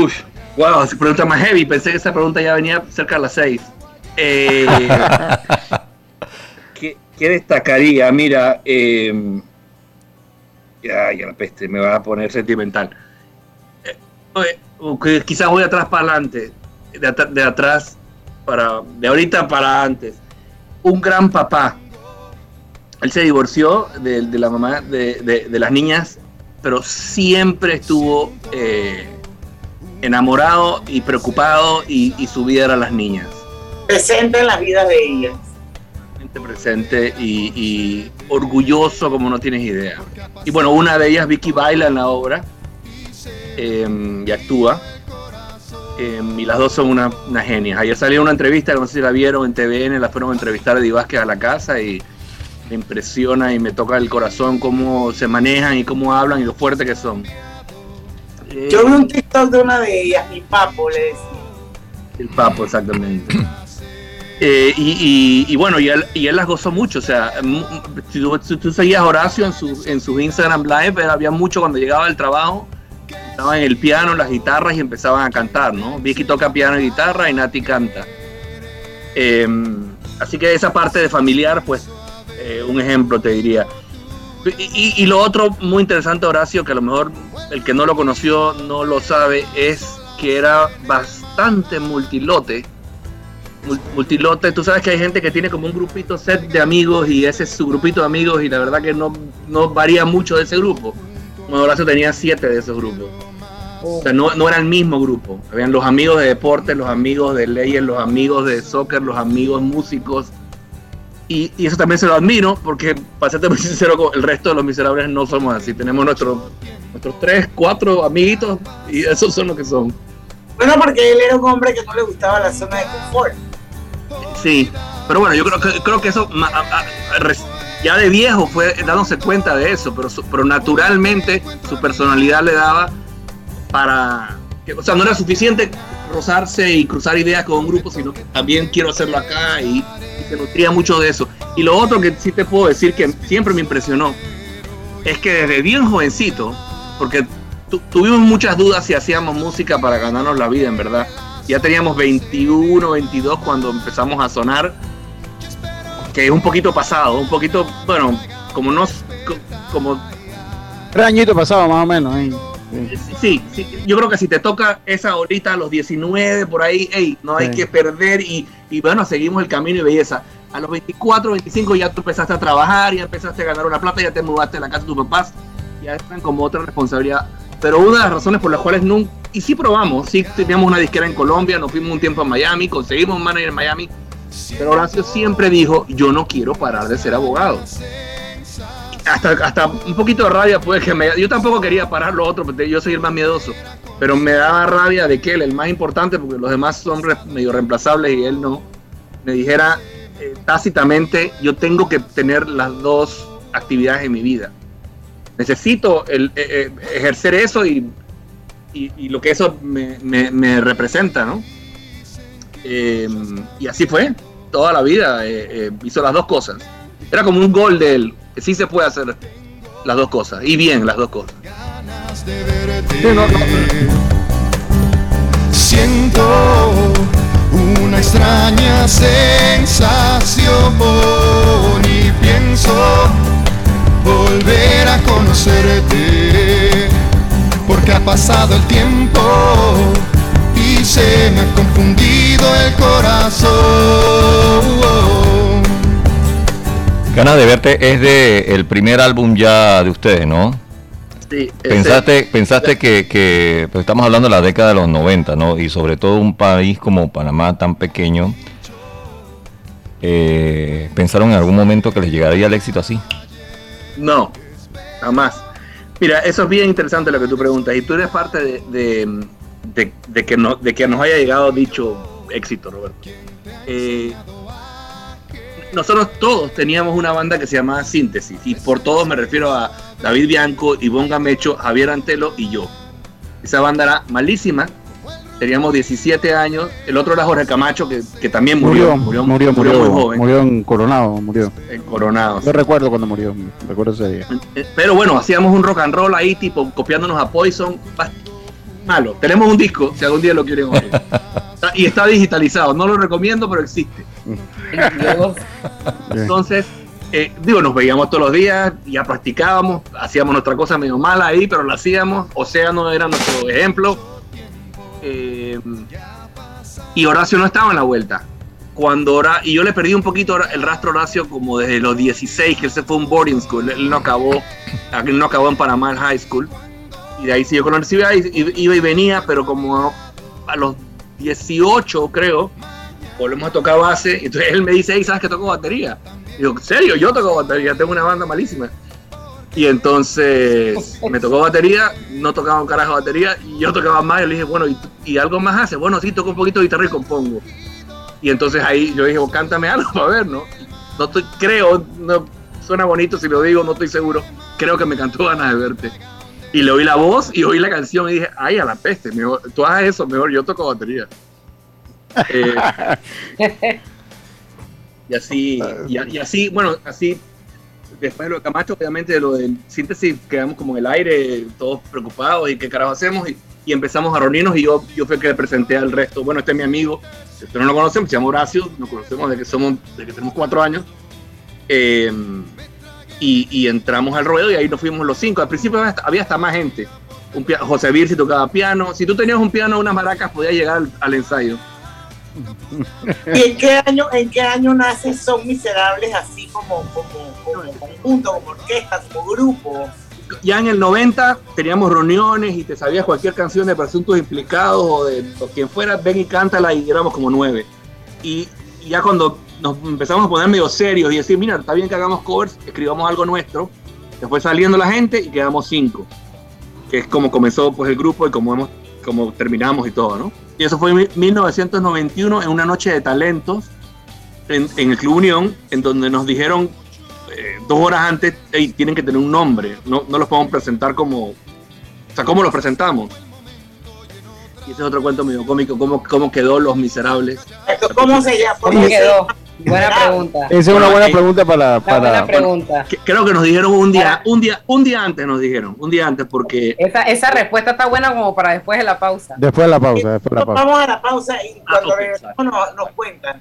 Uf, wow, esa pregunta más heavy. Pensé que esa pregunta ya venía cerca de las 6. Eh, ¿qué, qué destacaría? Mira, eh, ya, ya la peste, me va a poner sentimental. Eh, oye, o que quizás voy atrás para adelante, de, at- de atrás para, de ahorita para antes. Un gran papá. Él se divorció de, de la mamá de, de- de las niñas, pero siempre estuvo eh, enamorado y preocupado y, y su vida era las niñas. Presente en las vidas de ellas. Presente y, y orgulloso como no tienes idea. Y bueno, una de ellas, Vicky, baila en la obra eh, y actúa. Eh, y las dos son una- unas genias. Ayer salió una entrevista, no sé si la vieron en TVN, la fueron a entrevistar a Di Vázquez a la casa y me impresiona y me toca el corazón cómo se manejan y cómo hablan y lo fuerte que son. Eh, Yo vi un TikTok de una de ellas, mi papo le decía. El papo, exactamente. Eh, y, y- y bueno, y él, y él las gozó mucho. O sea, si tú, si tú seguías Horacio en su, en su Instagram Live, había mucho cuando llegaba del trabajo, estaban el piano, las guitarras y empezaban a cantar, ¿no? Vicky toca piano y guitarra y Nati canta. Eh, así que esa parte de familiar, pues, eh, un ejemplo te diría. Y, lo otro muy interesante, Horacio, que a lo mejor el que no lo conoció no lo sabe, es que era bastante multilote. Mul- Multilote, tú sabes que hay gente que tiene como un grupito set de amigos y ese es su grupito de amigos y la verdad que no, no varía mucho de ese grupo. Bueno, Horacio tenía siete de esos grupos. O sea, no, no era el mismo grupo. Habían los amigos de deporte, los amigos de leyes, los amigos de soccer, los amigos músicos. Y, y eso también se lo admiro porque, para serte muy sincero, con el resto de los miserables no somos así. Tenemos nuestros nuestros tres, cuatro amiguitos y esos son los que son. Bueno, porque él era un hombre que no le gustaba la zona de confort. Sí, pero bueno, yo creo que, creo que eso a- a- ya de viejo fue dándose cuenta de eso, pero, pero naturalmente su personalidad le daba para... que- o sea, no era suficiente rozarse y cruzar ideas con un grupo, sino que también quiero hacerlo acá y, se nutría mucho de eso. Y lo otro que sí te puedo decir que siempre me impresionó es que desde bien jovencito, porque tu- tuvimos muchas dudas si hacíamos música para ganarnos la vida, en verdad. Ya teníamos 21, 22 cuando empezamos a sonar, que es un poquito pasado, un poquito, bueno, como no, co- como Tres añitos pasados más o menos. ¿eh? Sí, sí, yo creo que si te toca esa ahorita a los 19, por ahí, hey, no hay Sí. que perder y, y bueno, seguimos el camino y belleza. A los 24, 25 ya tú empezaste a trabajar, ya empezaste a ganar una plata, ya te mudaste a la casa de tus papás, ya están como otra responsabilidad. Pero una de las razones por las cuales nunca, y sí probamos, sí teníamos una disquera en Colombia, nos fuimos un tiempo a Miami, conseguimos un manager en Miami, pero Horacio siempre dijo, yo no quiero parar de ser abogado hasta, hasta un poquito de rabia puede que me... Yo tampoco quería parar lo otro, porque yo soy el más miedoso. Pero me daba rabia de que él, el más importante, porque los demás son medio reemplazables y él no, me dijera eh, tácitamente, yo tengo que tener las dos actividades en mi vida. Necesito el, eh, eh, ejercer eso y, y- lo que eso me, me- representa, ¿no? Eh, y así fue, toda la vida eh, eh, hizo las dos cosas. Era como un gol de él. Sí se puede hacer las dos cosas. Y bien las dos cosas. Siento una extraña sensación y pienso volver a conocerte porque ha pasado el tiempo y se me ha confundido el corazón. Ganas de verte es de el primer álbum ya de ustedes, ¿no? Sí, Pensaste, pensaste que, que pues estamos hablando de la década de los 90, ¿no? Y sobre todo un país como Panamá tan pequeño, eh, ¿pensaron en algún momento que les llegaría el éxito así? No, jamás. Mira, eso es bien interesante lo que tú preguntas. Y tú eres parte de, de, de- de que, no, de que nos haya llegado dicho éxito, Roberto. Eh, nosotros todos teníamos una banda que se llamaba Síntesis. Y por todos me refiero a David Bianco, Ivonne Gamecho, Javier Antelo y yo. Esa banda era malísima. Teníamos 17 años. El otro era Jorge Camacho, que, que también murió. Murió, murió, murió, muy joven. murió en Coronado, murió. En Coronado. Yo recuerdo cuando murió, recuerdo ese día. Eh, Pero bueno, hacíamos un rock and roll ahí, tipo copiándonos a Poison. Malo. Tenemos un disco, si algún día lo quieren oír. Y está digitalizado. No lo recomiendo, pero existe. Entonces, eh, digo, nos veíamos todos los días, ya practicábamos, hacíamos nuestra cosa medio mala ahí, pero la hacíamos. Océano era nuestro ejemplo. Eh, y Horacio no estaba en la vuelta. Cuando Hora, y yo le perdí un poquito el rastro a Horacio como desde los 16, que él se fue a un boarding school. Él no acabó, él no acabó en Panamá high school. Y de ahí siguió con la universidad, y, iba y venía, pero como a los 18, creo, volvemos a tocar base. Y entonces él me dice, hey, ¿sabes que toco batería? Y digo, ¿en serio? Yo toco batería, tengo una banda malísima. Y entonces me tocó batería, no tocaba un carajo batería, y yo tocaba más, y le dije, bueno, ¿y, y algo más hace? Bueno, sí, toco un poquito de guitarra y compongo. Y entonces ahí yo dije, "Oh, cántame algo para ver, ¿no? No estoy, creo, no, suena bonito si lo digo, no estoy seguro. Creo que me cantó ganas de verte. Y le oí la voz y oí la canción y dije, ay, a la peste, mejor, tú haces eso, mejor yo toco batería. Eh, y así, y, así, bueno, así, después de lo de Camacho, obviamente de lo del síntesis, quedamos como en el aire, todos preocupados y qué carajo hacemos, y, y empezamos a reunirnos y yo, yo fui el que le presenté al resto, bueno, este es mi amigo, si ustedes no lo conocen, se llama Horacio, nos conocemos desde que somos, desde que tenemos cuatro años, eh, y, y entramos al ruedo y ahí nos fuimos los cinco, al principio había hasta, más gente, un José Virsi tocaba piano, si tú tenías un piano, unas maracas, podías llegar al- al ensayo. ¿Y en qué año, en qué año nace Son Miserables así como, como, como conjunto, como orquesta, como grupo? ya en el 90 teníamos reuniones y te sabías cualquier canción de Presuntos Implicados o de o quien fuera, ven y cántala y éramos como nueve. Y ya cuando nos empezamos a poner medio serios y decir, mira, está bien que hagamos covers, escribamos algo nuestro, después saliendo la gente y quedamos cinco, que es como comenzó pues el grupo y como, hemos, como terminamos y todo, ¿no? Y eso fue en mi- 1991 en una noche de talentos en, en el Club Unión, en donde nos dijeron eh, dos horas antes, "Ey, tienen que tener un nombre, no, no los podemos presentar como, o sea, ¿cómo los presentamos? Y ese es otro cuento medio cómico, ¿cómo, cómo quedó Los Miserables? ¿Cómo se llama? ¿Cómo quedó? Buena pregunta. Esa es una buena pregunta para... para buena pregunta. Que- Creo que nos dijeron un día, un día, un día antes nos dijeron, un día antes porque Esa, esa respuesta está buena como para después de la pausa. Después de la pausa, después de la pausa. Vamos a la pausa y cuando regresemos nos, nos cuentan.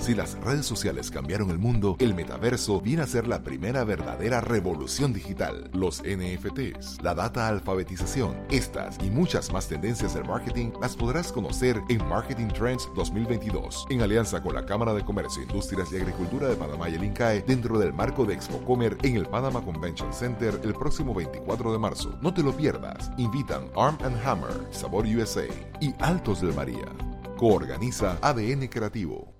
Si las redes sociales cambiaron el mundo, el metaverso viene a ser la primera verdadera revolución digital. Los NFTs, la data alfabetización, estas y muchas más tendencias del marketing las podrás conocer en Marketing Trends 2022, en alianza con la Cámara de Comercio, Industrias y Agricultura de Panamá y el INCAE, dentro del marco de Expo Comer en el Panama Convention Center el próximo 24 de marzo. No te lo pierdas. Invitan Arm Hammer, Sabor USA y Altos del María. Coorganiza ADN Creativo.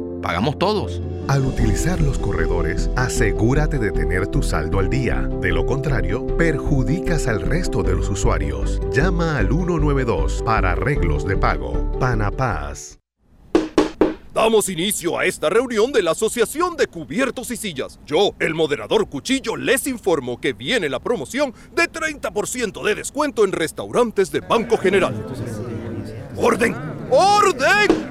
pagamos todos. Al utilizar los corredores, asegúrate de tener tu saldo al día. De lo contrario, perjudicas al resto de los usuarios. Llama al 192 para arreglos de pago. Panapaz. Damos inicio a esta reunión de la Asociación de Cubiertos y Sillas. Yo, el moderador Cuchillo, les informo que viene la promoción de 30% de descuento en restaurantes de Banco General. ¡Orden! ¡Orden!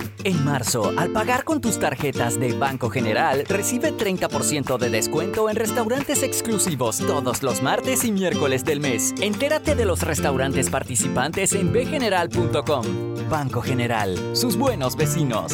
En marzo, al pagar con tus tarjetas de Banco General, recibe 30% de descuento en restaurantes exclusivos todos los martes y miércoles del mes. Entérate de los restaurantes participantes en bgeneral.com. Banco General, sus buenos vecinos.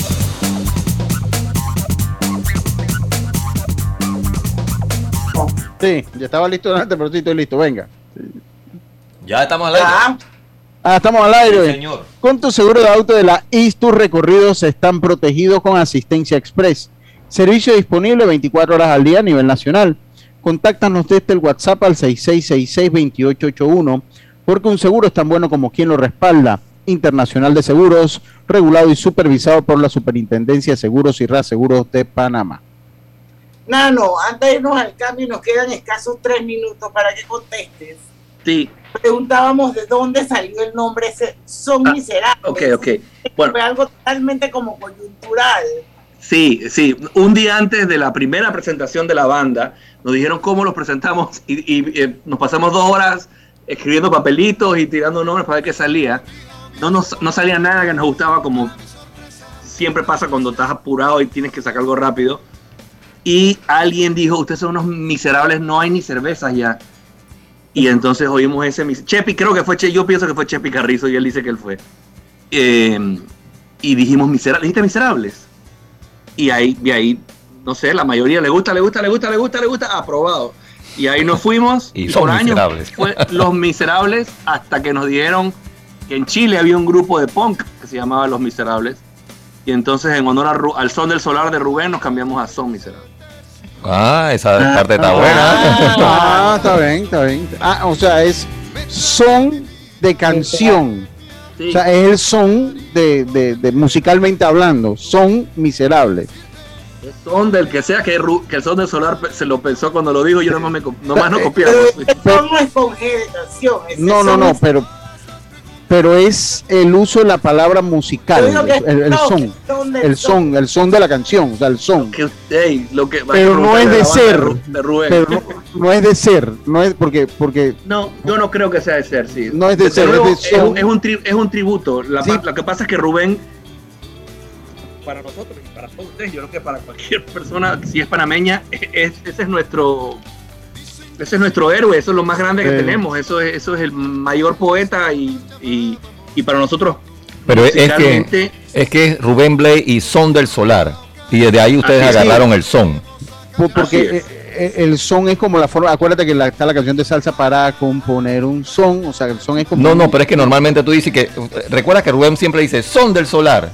Sí, ya estaba listo antes, pero sí estoy listo, venga. Ya estamos al aire. Ah, estamos al aire. Sí, señor. Con tu seguro de auto de la IS, tus recorridos están protegidos con asistencia express. Servicio disponible 24 horas al día a nivel nacional. Contáctanos desde el WhatsApp al 6666-2881, porque un seguro es tan bueno como quien lo respalda. Internacional de Seguros, regulado y supervisado por la Superintendencia de Seguros y Reaseguros de Panamá. Nano, antes de irnos al cambio, nos quedan escasos tres minutos para que contestes. Sí. Preguntábamos de dónde salió el nombre ese, Son Miserables. Ok, ok. Bueno. Fue algo totalmente como coyuntural. Sí, sí. Un día antes de la primera presentación de la banda, nos dijeron cómo los presentamos y, y, eh, nos pasamos dos horas escribiendo papelitos y tirando nombres para ver qué salía. No, nos, no salía nada que nos gustaba, como siempre pasa cuando estás apurado y tienes que sacar algo rápido y alguien dijo, ustedes son unos miserables, no hay ni cervezas ya. Y entonces oímos ese... Chepi, creo que fue Che, yo pienso que fue Chepi Carrizo y él dice que él fue. Eh, y dijimos miserables, dijiste miserables. Y ahí, y ahí, no sé, la mayoría le gusta, le gusta, le gusta, le gusta, le gusta, aprobado. Y ahí nos fuimos. Y Y, son por años miserables. fue Los Miserables hasta que nos dijeron que en Chile había un grupo de punk que se llamaba Los Miserables. Y entonces en honor a Ru- al son del solar de Rubén nos cambiamos a Son Miserables. Ah, esa parte está buena. Ah, está bien, está bien. Ah, o sea, es son de canción. O sea, es el son de, de- de musicalmente hablando. Son miserables. El son del que sea que, Ru- que el son del solar se lo pensó cuando lo dijo, yo nomás, me, nomás no copiamos. Eso no es con No, no, son no, es- pero pero es el uso de la palabra musical, el, son, el son el son, el son de la canción, o sea, el son. Que, ey, lo que, Pero no es de ser, Ru- de Rubén. pero no, no es de ser, no es porque porque No, yo no creo que sea de ser, sí. No es de ser, es de son. un, es un tri- es un tributo. La Sí. pa- Lo que pasa es que Rubén, para nosotros y para todos ustedes, yo creo que para cualquier persona, si es panameña, es- ese es nuestro ese es nuestro héroe, eso es lo más grande que tenemos, eso es, eso es el mayor poeta y, y, y para nosotros Pero es, que es que es Rubén Blay y Son del Solar. Y desde ahí ustedes Así agarraron el son. por- porque eh, eh, el son es como la forma, acuérdate que la- está la canción de salsa para componer un son, o sea, el son es como No, no, pero es que normalmente tú dices que. Recuerda que Rubén siempre dice Son del Solar.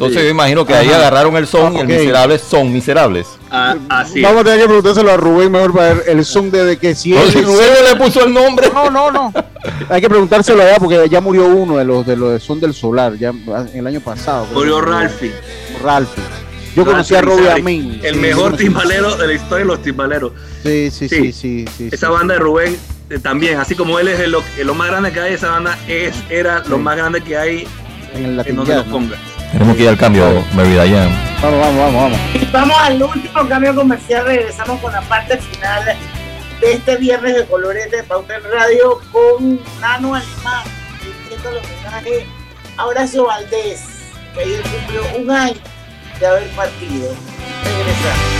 Entonces Sí. yo imagino que ahí agarraron el son y Ah, el ok. miserables son miserables. ah, así es. Vamos a tener que preguntárselo a Rubén mejor para ver el son de, de que si No, él- si Rubén le puso el nombre. No, no, no. Hay que preguntárselo allá porque ya murió uno de los de los de Son del Solar, ya el año pasado. Murió Ralphie. Ralphie. Yo conocí a Ralphie Robbie Amin. El Sí, mejor timbalero de la historia de los timbaleros. Sí, sí, sí, sí, sí. Esa banda de Rubén eh, también, así como él es el- lo, lo más grande que hay, esa banda es, era lo más grande que hay En el en Latin donde Jazz, los ¿no? Tenemos que ir al cambio, Mary Diane. Vamos, vamos, vamos, vamos. Vamos al último cambio comercial. Regresamos con la parte final de este viernes de Colores de Pauta en Radio con Nano Alemán, haciendo el homenaje a Horacio Valdés, que ayer cumplió un año de haber partido. Regresamos.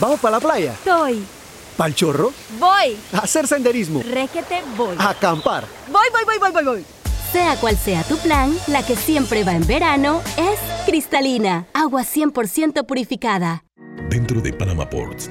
¿Vamos para la playa? Soy. ¿Pal chorro? Voy. ¿A hacer senderismo? Requete voy. ¿A acampar? Voy, voy, voy, voy, voy, voy. Sea cual sea tu plan, la que siempre va en verano es cristalina, agua 100% purificada. Dentro de Panama Ports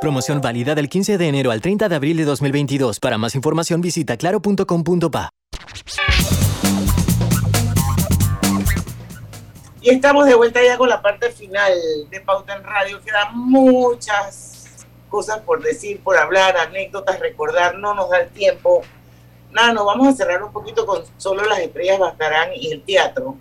Promoción válida del 15 de enero al 30 de abril de 2022. Para más información visita claro.com.pa. Y estamos de vuelta ya con la parte final de Pauta en Radio. Quedan muchas cosas por decir, por hablar, anécdotas, recordar. No nos da el tiempo. Nada, nos vamos a cerrar un poquito con solo las estrellas bastarán y el teatro.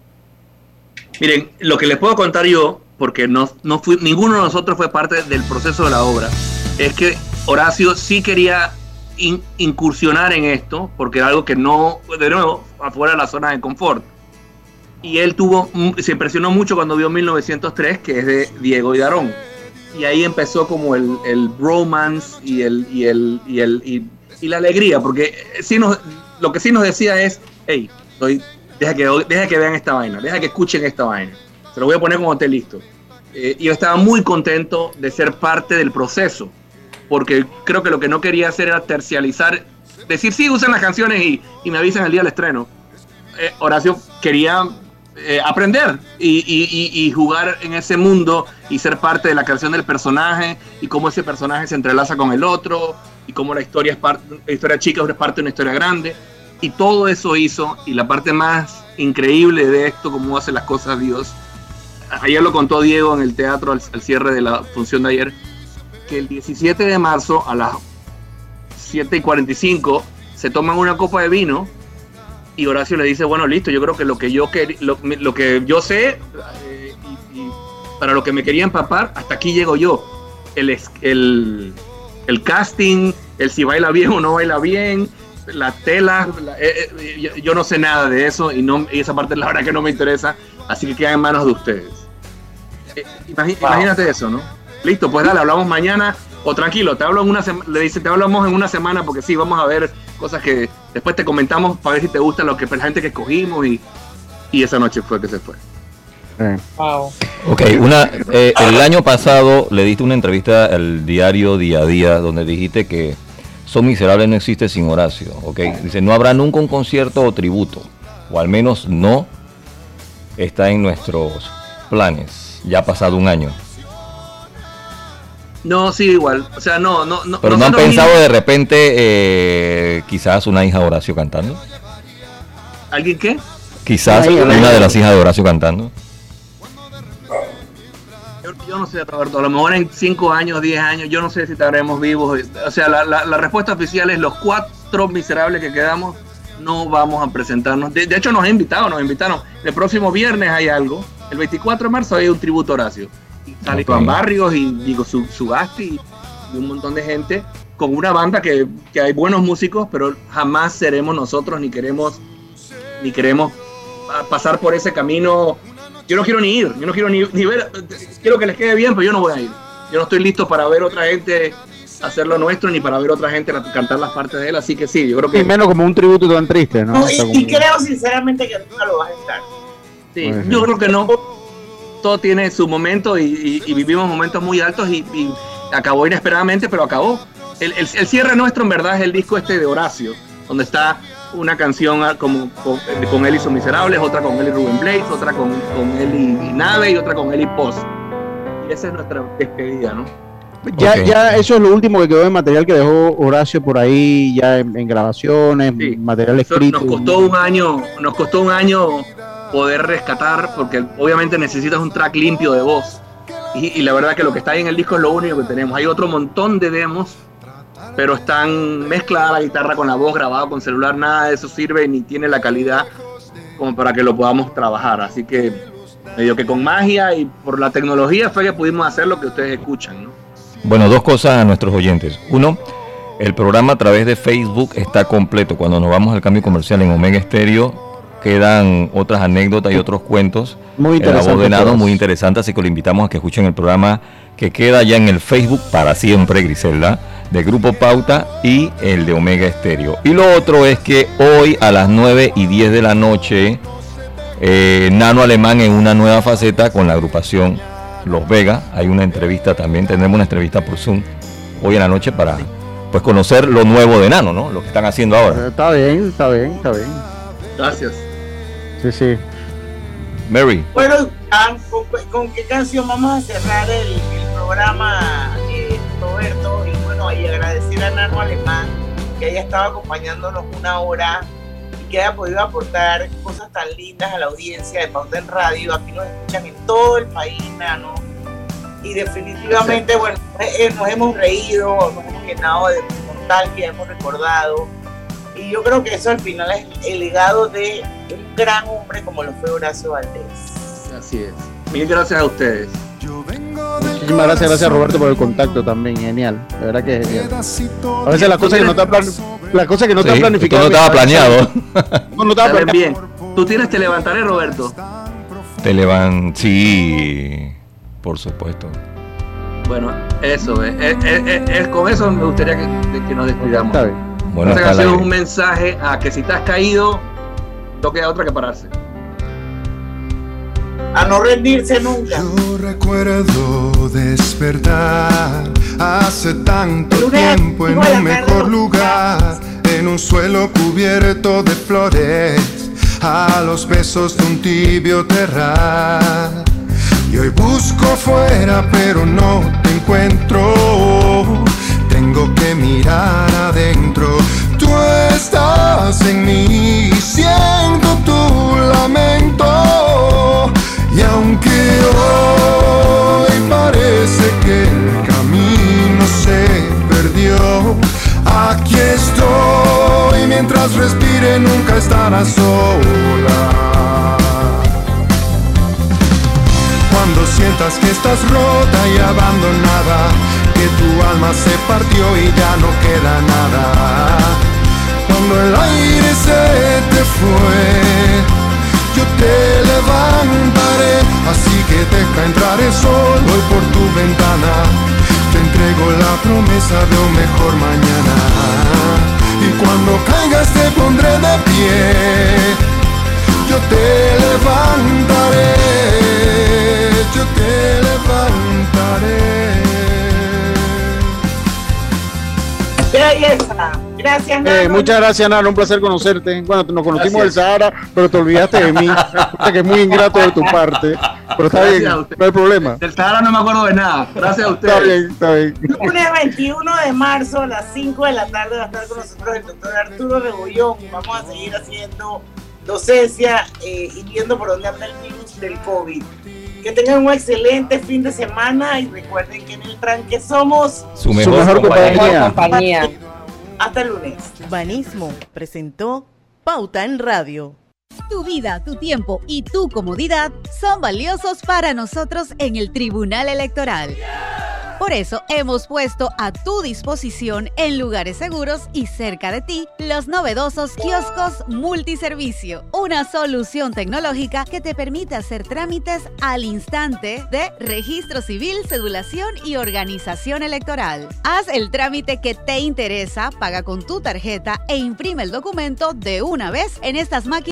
Miren, lo que les puedo contar yo, porque no, no fui, ninguno de nosotros fue parte del proceso de la obra, es que Horacio sí quería in- incursionar en esto, porque era algo que no, de nuevo, afuera de la zona de confort. Y él tuvo, se impresionó mucho cuando vio 1903, que es de Diego y Darón. Y ahí empezó como el, el bromance y, el, y, el, y, el, y, y la alegría, porque sí nos, lo que sí nos decía es, hey, estoy, deja, que, deja que vean esta vaina, deja que escuchen esta vaina. Se lo voy a poner cuando esté listo. Eh, yo estaba muy contento de ser parte del proceso, porque creo que lo que no quería hacer era tercializar, decir, sí, usen las canciones y, y me avisan el día del estreno. Eh, Horacio quería eh, aprender y- y- y jugar en ese mundo y ser parte de la creación del personaje y cómo ese personaje se entrelaza con el otro y cómo la historia es parte, la historia chica es parte de una historia grande y todo eso hizo y la parte más increíble de esto, cómo hace las cosas Dios. Ayer lo contó Diego en el teatro al, cierre de la función de ayer, que el 17 de marzo a las 7 y 45 se toman una copa de vino y Horacio le dice, bueno, listo, yo creo que lo que yo, lo, lo que yo sé eh, y, para lo que me quería empapar, hasta aquí llego yo. El, el, el casting, el si baila bien o no baila bien, la eh, eh, yo, yo no sé nada de eso y, no, y esa parte la verdad que no me interesa, así que queda en manos de ustedes. Eh, imagi- Imagínate eso, ¿no? Listo, pues dale, hablamos mañana o tranquilo, te hablo en una semana, le dice, te hablamos en una semana porque sí, vamos a ver cosas que después te comentamos para ver si te gusta lo que la gente que escogimos y, y esa noche fue que se fue. Wow. Ok, una, eh, el año pasado le diste una entrevista al diario Día a Día donde dijiste que Son Miserables no existe sin Horacio, ok. Dice, no habrá nunca un concierto o tributo, o al menos no está en nuestros planes. Ya ha pasado un año. No, sí, igual. O sea, no, no, no. Pero no han pensado mismos- de repente eh, quizás una hija de Horacio cantando. ¿Alguien qué? Quizás ay, una ay. de las hijas de Horacio cantando. Yo, yo no sé, Roberto. A lo mejor en 5 años, 10 años, yo no sé si estaremos vivos. O sea, la, la- la respuesta oficial es los cuatro miserables que quedamos no vamos a presentarnos. De, de hecho, nos han invitado, nos invitaron. El próximo viernes hay algo. El 24 de marzo hay un tributo a Horacio. Y sale Ok. Iván Barrios y digo su, Sugasti y un montón de gente con una banda que, que hay buenos músicos, pero jamás seremos nosotros ni queremos ni queremos pa- pasar por ese camino. Yo no quiero ni ir, yo no quiero ni, ni ver, quiero que les quede bien, pero yo no voy a ir. Yo no estoy listo para ver otra gente hacer lo nuestro, ni para ver otra gente cantar las partes de él, así que sí, yo creo que... Y menos como un tributo tan triste, ¿no? Y, y creo sinceramente que nunca lo vas a estar. Sí, yo creo que no. Todo tiene su momento y, y- y vivimos momentos muy altos y, y acabó inesperadamente, pero acabó. El, el- el cierre nuestro en verdad es el disco este de Horacio, donde está una canción ah, como con, con él y sus miserables, otra con él y Rubén Blaze, otra con, con él y, y Nave y otra con él y Post. Y esa es nuestra despedida, ¿no? Ya, ya eso es lo último que quedó de material que dejó Horacio por ahí, ya en, en grabaciones, material Eso escrito. nos costó un año, nos costó un año poder rescatar, porque obviamente necesitas un track limpio de voz. Y, y la verdad que lo que está ahí en el disco es lo único que tenemos. Hay otro montón de demos, pero están mezclada la guitarra con la voz, grabado con celular, nada de eso sirve ni tiene la calidad como para que lo podamos trabajar. Así que medio que con magia y por la tecnología fue que pudimos hacer lo que ustedes escuchan, ¿no? Bueno, dos cosas a nuestros oyentes. Uno, el programa a través de Facebook está completo. Cuando nos vamos al cambio comercial en Omega Estéreo, quedan otras anécdotas y otros cuentos. Muy en la voz de interesante todos. muy interesante, así que lo invitamos a que escuchen el programa que queda ya en el Facebook para siempre, Griselda, de Grupo Pauta y el de Omega Estéreo. Y lo otro es que hoy a las 9 y 10 de la noche, eh, Nano Alemán en una nueva faceta con la agrupación Los Vega. Hay una entrevista también, tendremos una entrevista por Zoom hoy en la noche para pues conocer lo nuevo de Nano, ¿no? Lo que están haciendo ahora. Está bien, está bien, está bien. Gracias. Sí, sí. Mary. Bueno, ah, ¿con, con qué canción vamos a cerrar el, el programa, eh, Roberto? Y bueno, y agradecer a Nano Alemán que haya estado acompañándonos una hora y que haya podido aportar cosas tan lindas a la audiencia de Pauta en Radio. Aquí nos escuchan en todo el país, Nano. Y definitivamente, bueno, eh, nos hemos reído, nos hemos llenado de nostalgia, hemos recordado. Y yo creo que eso al final es el legado de un gran hombre como lo fue Horacio Valdés. Así es. Mil gracias a ustedes. Muchísimas gracias, gracias Roberto por el contacto también, genial. De verdad que genial. A veces las cosas que no están plan, las cosas que no están Sí, planificadas. esto no estaba planeado. No, no estaba planeado. bien. Tú tienes Te Levantaré, Roberto. Te levan, sí, por supuesto. Bueno, eso, eh, eh, eh, eh, con eso me gustaría que, que nos despidamos. Bueno, Esta canción es un mensaje a que si te has caído, no queda otra que pararse. A no rendirse nunca. Yo recuerdo despertar hace tanto tiempo en un mejor lugar, en un suelo cubierto de flores, a los besos de un tibio terral. Y hoy busco fuera, pero no te encuentro. Tengo que mirar adentro. Tú estás en mí, siento tu lamento. Y aunque hoy parece que el camino se perdió, aquí estoy. Mientras respire, nunca estarás sola. Cuando sientas que estás rota y abandonada, tu alma se partió y ya no queda nada. Cuando el aire se te fue, yo te levantaré, así que deja entrar el sol hoy por tu ventana. Te entrego la promesa de un mejor mañana. Y cuando caigas te pondré de pie, yo te levantaré, yo te levantaré. Belleza! Gracias, Nano. Eh, muchas gracias, Nano. Un placer conocerte. Bueno, nos conocimos del Sahara, pero te olvidaste de mí. Que es muy ingrato de tu parte. Pero está Gracias bien, no hay problema. Del Sahara no me acuerdo de nada. Gracias a ustedes. Está bien, está bien. Lunes 21 de marzo a las 5 de la tarde va a estar con nosotros el doctor Arturo Rebollón. Vamos a seguir haciendo docencia eh, y viendo por dónde anda el virus del COVID. Que tengan un excelente fin de semana y recuerden que en el tranque somos Su mejor mejor compañía. compañía. Hasta el lunes. Banismo presentó Pauta en Radio. Tu vida, tu tiempo y tu comodidad son valiosos para nosotros en el Tribunal Electoral. Por eso hemos puesto a tu disposición en lugares seguros y cerca de ti los novedosos kioscos multiservicio, una solución tecnológica que te permite hacer trámites al instante de registro civil, cedulación y organización electoral. Haz el trámite que te interesa, paga con tu tarjeta e imprime el documento de una vez en estas máquinas